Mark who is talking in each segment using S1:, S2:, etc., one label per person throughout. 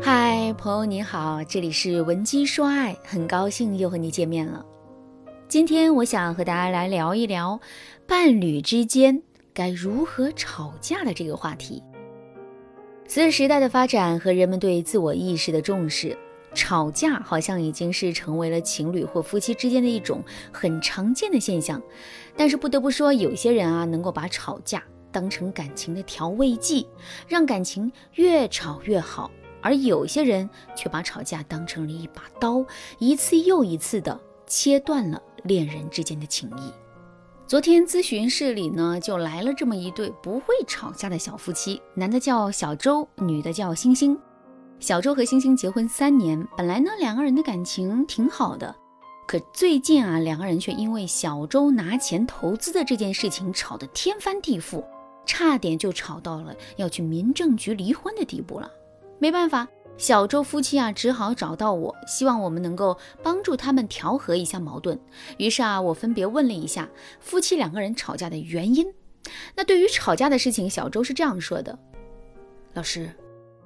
S1: 嗨，朋友你好，这里是文姬说爱，很高兴又和你见面了。今天我想和大家来聊一聊伴侣之间该如何吵架的这个话题。随着时代的发展和人们对自我意识的重视，吵架好像已经是成为了情侣或夫妻之间的一种很常见的现象。但是不得不说，有些人啊，能够把吵架当成感情的调味剂，让感情越吵越好。而有些人却把吵架当成了一把刀，一次又一次的切断了恋人之间的情谊。昨天咨询室里呢，就来了这么一对不会吵架的小夫妻，男的叫小周，女的叫星星。小周和星星结婚三年，本来呢两个人的感情挺好的，可最近啊两个人却因为小周拿钱投资的这件事情吵得天翻地覆，差点就吵到了要去民政局离婚的地步了。没办法，小周夫妻啊，只好找到我，希望我们能够帮助他们调和一下矛盾。于是啊，我分别问了一下夫妻两个人吵架的原因。那对于吵架的事情，小周是这样说的：“老师，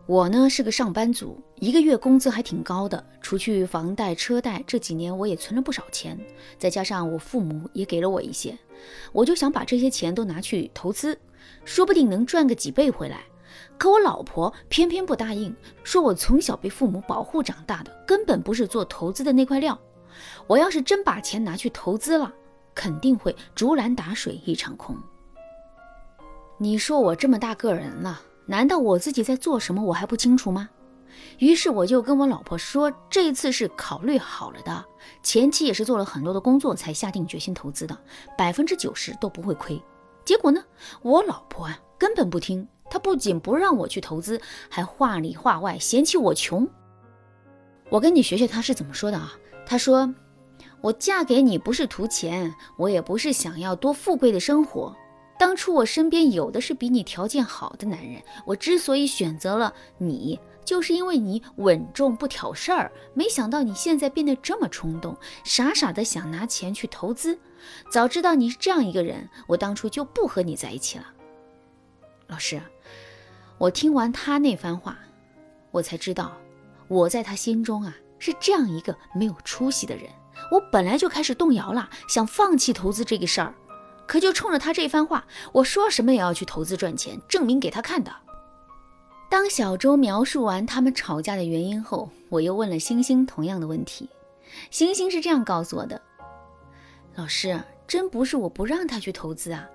S1: 我呢是个上班族，一个月工资还挺高的，除去房贷车贷，这几年我也存了不少钱，再加上我父母也给了我一些，我就想把这些钱都拿去投资，说不定能赚个几倍回来。”可我老婆偏偏不答应，说我从小被父母保护长大的，根本不是做投资的那块料。我要是真把钱拿去投资了，肯定会竹篮打水一场空。你说我这么大个人了，难道我自己在做什么我还不清楚吗？于是我就跟我老婆说，这一次是考虑好了的，前期也是做了很多的工作才下定决心投资的，百分之九十都不会亏。结果呢，我老婆啊根本不听。他不仅不让我去投资，还话里话外嫌弃我穷。我跟你学学他是怎么说的啊？他说：“我嫁给你不是图钱，我也不是想要多富贵的生活。当初我身边有的是比你条件好的男人，我之所以选择了你，就是因为你稳重不挑事儿。没想到你现在变得这么冲动，傻傻的想拿钱去投资。早知道你是这样一个人，我当初就不和你在一起了。”老师。我听完他那番话，我才知道，我在他心中啊是这样一个没有出息的人。我本来就开始动摇了，想放弃投资这个事儿，可就冲着他这番话，我说什么也要去投资赚钱，证明给他看的。当小周描述完他们吵架的原因后，我又问了星星同样的问题。星星是这样告诉我的：“老师，真不是我不让他去投资啊。”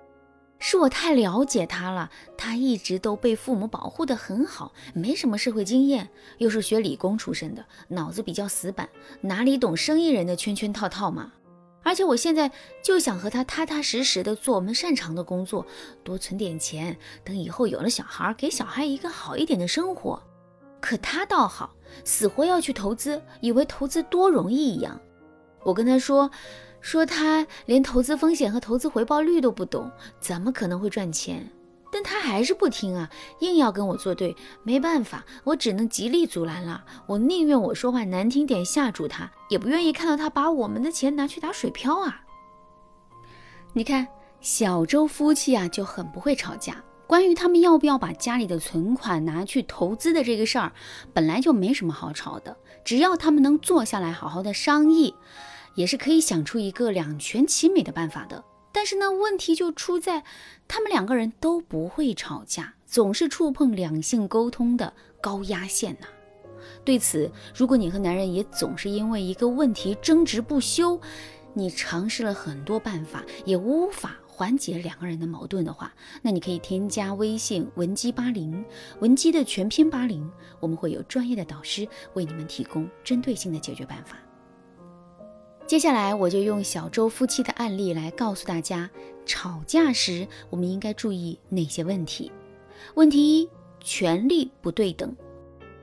S1: 是我太了解他了，他一直都被父母保护得很好，没什么社会经验，又是学理工出身的，脑子比较死板，哪里懂生意人的圈圈套套嘛？而且我现在就想和他踏踏实实的做我们擅长的工作，多存点钱，等以后有了小孩，给小孩一个好一点的生活。可他倒好，死活要去投资，以为投资多容易一样。我跟他说。说他连投资风险和投资回报率都不懂，怎么可能会赚钱？但他还是不听啊，硬要跟我作对。没办法，我只能极力阻拦了。我宁愿我说话难听点吓住他，也不愿意看到他把我们的钱拿去打水漂啊！你看，小周夫妻啊就很不会吵架。关于他们要不要把家里的存款拿去投资的这个事儿，本来就没什么好吵的，只要他们能坐下来好好的商议。也是可以想出一个两全其美的办法的，但是呢，问题就出在他们两个人都不会吵架，总是触碰两性沟通的高压线呐。对此，如果你和男人也总是因为一个问题争执不休，你尝试了很多办法也无法缓解两个人的矛盾的话，那你可以添加微信文姬八零，文姬的全拼八零，我们会有专业的导师为你们提供针对性的解决办法。接下来我就用小周夫妻的案例来告诉大家，吵架时我们应该注意哪些问题。问题一：权力不对等。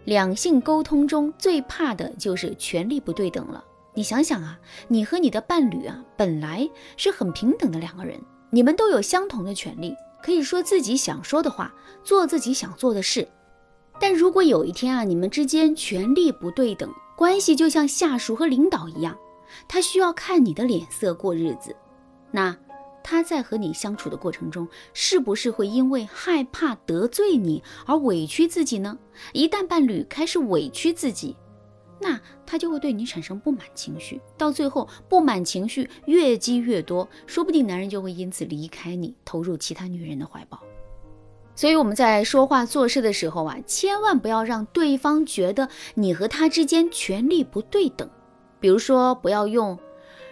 S1: 两性沟通中最怕的就是权力不对等了。你想想啊，你和你的伴侣啊，本来是很平等的两个人，你们都有相同的权利，可以说自己想说的话，做自己想做的事。但如果有一天啊，你们之间权力不对等，关系就像下属和领导一样。他需要看你的脸色过日子，那他在和你相处的过程中，是不是会因为害怕得罪你而委屈自己呢？一旦伴侣开始委屈自己，那他就会对你产生不满情绪，到最后不满情绪越积越多，说不定男人就会因此离开你，投入其他女人的怀抱。所以我们在说话做事的时候啊，千万不要让对方觉得你和他之间权力不对等。比如说，不要用。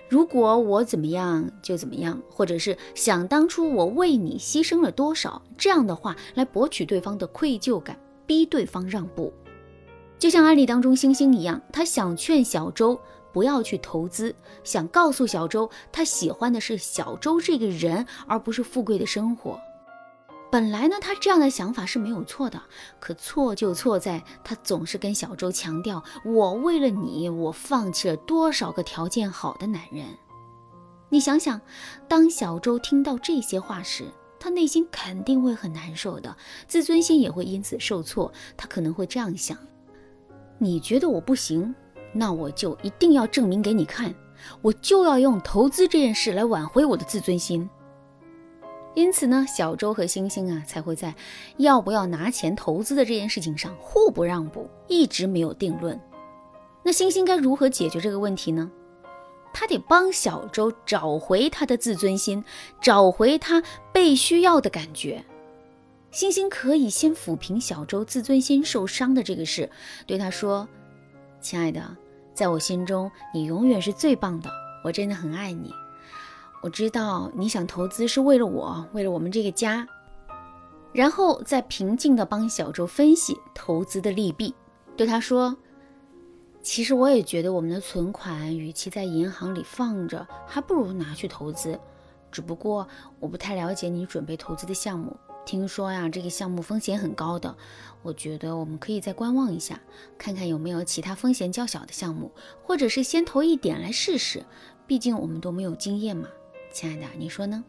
S1: 如果我怎么样就怎么样，或者是想当初我为你牺牲了多少这样的话来博取对方的愧疚感，逼对方让步。就像案例当中星星一样，他想劝小周不要去投资，想告诉小周他喜欢的是小周这个人，而不是富贵的生活。本来呢，他这样的想法是没有错的，可错就错在他总是跟小周强调：“我为了你，我放弃了多少个条件好的男人。”你想想，当小周听到这些话时，他内心肯定会很难受的，自尊心也会因此受挫。他可能会这样想：“你觉得我不行，那我就一定要证明给你看，我就要用投资这件事来挽回我的自尊心。”因此呢，小周和星星啊才会在要不要拿钱投资的这件事情上互不让步，一直没有定论。那星星该如何解决这个问题呢？他得帮小周找回他的自尊心，找回他被需要的感觉。星星可以先抚平小周自尊心受伤的这个事，对他说：“亲爱的，在我心中你永远是最棒的，我真的很爱你。”我知道你想投资是为了我，为了我们这个家，然后再平静地帮小周分析投资的利弊，对他说：“其实我也觉得我们的存款与其在银行里放着，还不如拿去投资。只不过我不太了解你准备投资的项目，听说呀这个项目风险很高的，我觉得我们可以再观望一下，看看有没有其他风险较小的项目，或者是先投一点来试试，毕竟我们都没有经验嘛。”亲爱的，你说呢？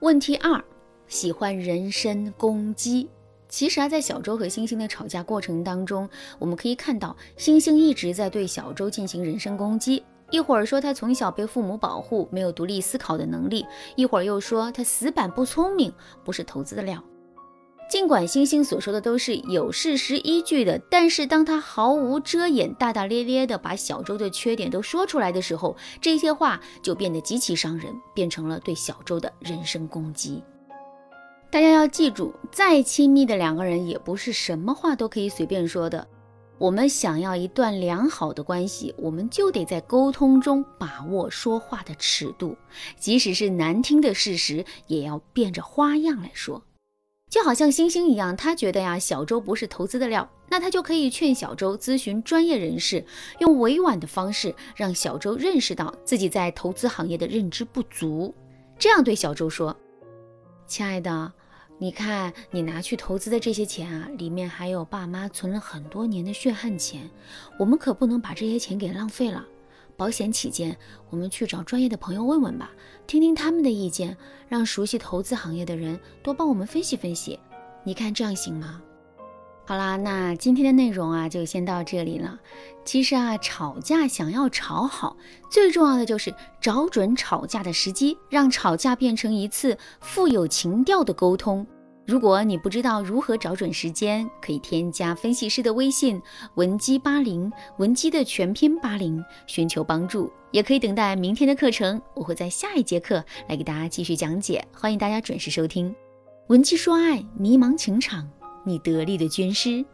S1: 问题二，喜欢人身攻击。其实啊，在小周和星星的吵架过程当中，我们可以看到，星星一直在对小周进行人身攻击。一会儿说他从小被父母保护，没有独立思考的能力；一会儿又说他死板不聪明，不是投资的料。尽管星星所说的都是有事实依据的，但是当他毫无遮掩、大大咧咧地把小周的缺点都说出来的时候，这些话就变得极其伤人，变成了对小周的人身攻击。大家要记住，再亲密的两个人，也不是什么话都可以随便说的。我们想要一段良好的关系，我们就得在沟通中把握说话的尺度，即使是难听的事实，也要变着花样来说。就好像星星一样，他觉得呀，小周不是投资的料，那他就可以劝小周咨询专业人士，用委婉的方式让小周认识到自己在投资行业的认知不足。这样对小周说：“亲爱的，你看你拿去投资的这些钱啊，里面还有爸妈存了很多年的血汗钱，我们可不能把这些钱给浪费了。”保险起见，我们去找专业的朋友问问吧，听听他们的意见，让熟悉投资行业的人多帮我们分析分析。你看这样行吗？好啦，那今天的内容啊就先到这里了。其实啊，吵架想要吵好，最重要的就是找准吵架的时机，让吵架变成一次富有情调的沟通。如果你不知道如何找准时间，可以添加分析师的微信文姬八零，文姬的全拼八零，寻求帮助，也可以等待明天的课程，我会在下一节课来给大家继续讲解，欢迎大家准时收听。文姬说爱，迷茫情场，你得力的军师。